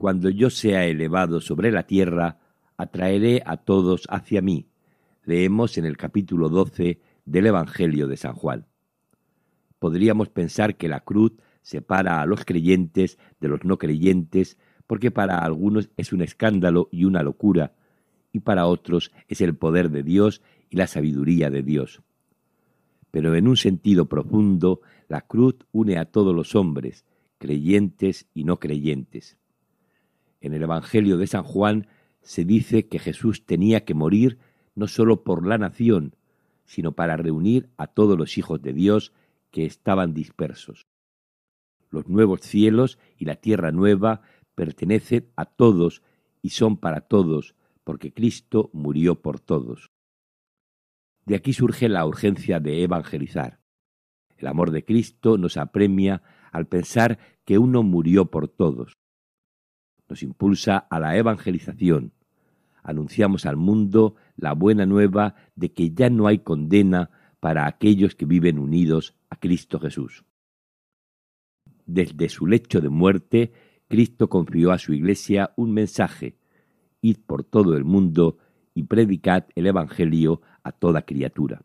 Cuando yo sea elevado sobre la tierra, atraeré a todos hacia mí. Leemos en el capítulo 12 del Evangelio de San Juan. Podríamos pensar que la cruz separa a los creyentes de los no creyentes porque para algunos es un escándalo y una locura, y para otros es el poder de Dios y la sabiduría de Dios. Pero en un sentido profundo, la cruz une a todos los hombres, creyentes y no creyentes. En el Evangelio de San Juan se dice que Jesús tenía que morir no sólo por la nación, sino para reunir a todos los hijos de Dios que estaban dispersos. Los nuevos cielos y la tierra nueva pertenecen a todos y son para todos, porque Cristo murió por todos. De aquí surge la urgencia de evangelizar. El amor de Cristo nos apremia al pensar que uno murió por todos nos impulsa a la evangelización. Anunciamos al mundo la buena nueva de que ya no hay condena para aquellos que viven unidos a Cristo Jesús. Desde su lecho de muerte, Cristo confió a su Iglesia un mensaje, id por todo el mundo y predicad el Evangelio a toda criatura.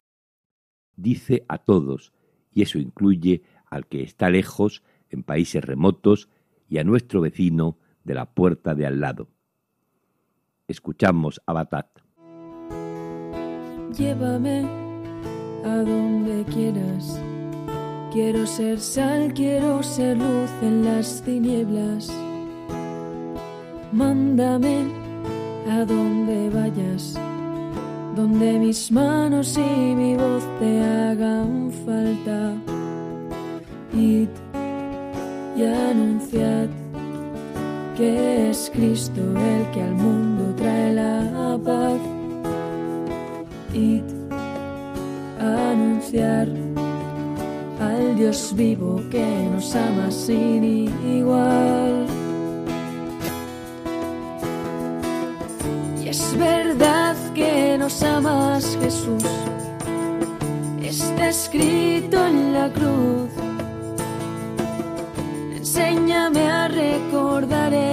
Dice a todos, y eso incluye al que está lejos, en países remotos, y a nuestro vecino de la puerta de al lado. Escuchamos a Batat. Llévame a donde quieras. Quiero ser sal, quiero ser luz en las tinieblas. Mándame a donde vayas, donde mis manos y mi voz te hagan falta. Id y anunciad que es Cristo el que al mundo trae la paz. y a anunciar al Dios vivo que nos ama sin igual. Y es verdad que nos amas Jesús, está escrito en la cruz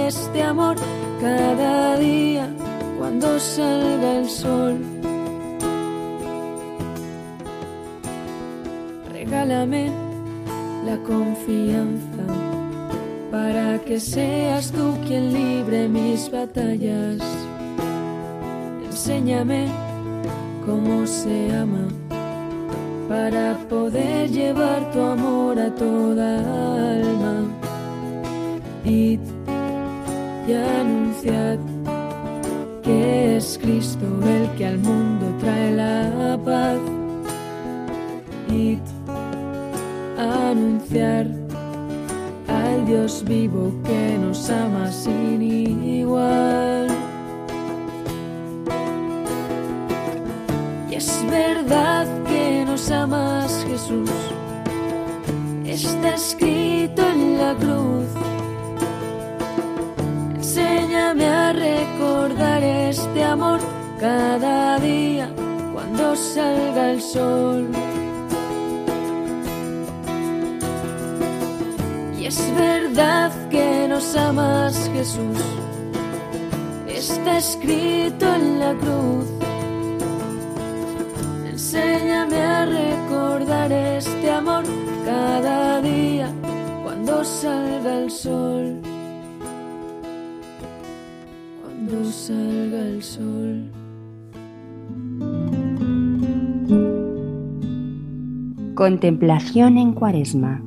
este amor cada día cuando salga el sol. Regálame la confianza para que seas tú quien libre mis batallas. Enséñame cómo se ama para poder llevar tu amor a toda alma y anunciad que es Cristo el que al mundo trae la paz. Id anunciar al Dios vivo que nos ama sin igual. Y es verdad que nos amas Jesús, está escrito en la cruz este amor cada día cuando salga el sol. Y es verdad que nos amas Jesús, está escrito en la cruz. Enséñame a recordar este amor cada día cuando salga el sol. Salga el sol. Contemplación en Cuaresma.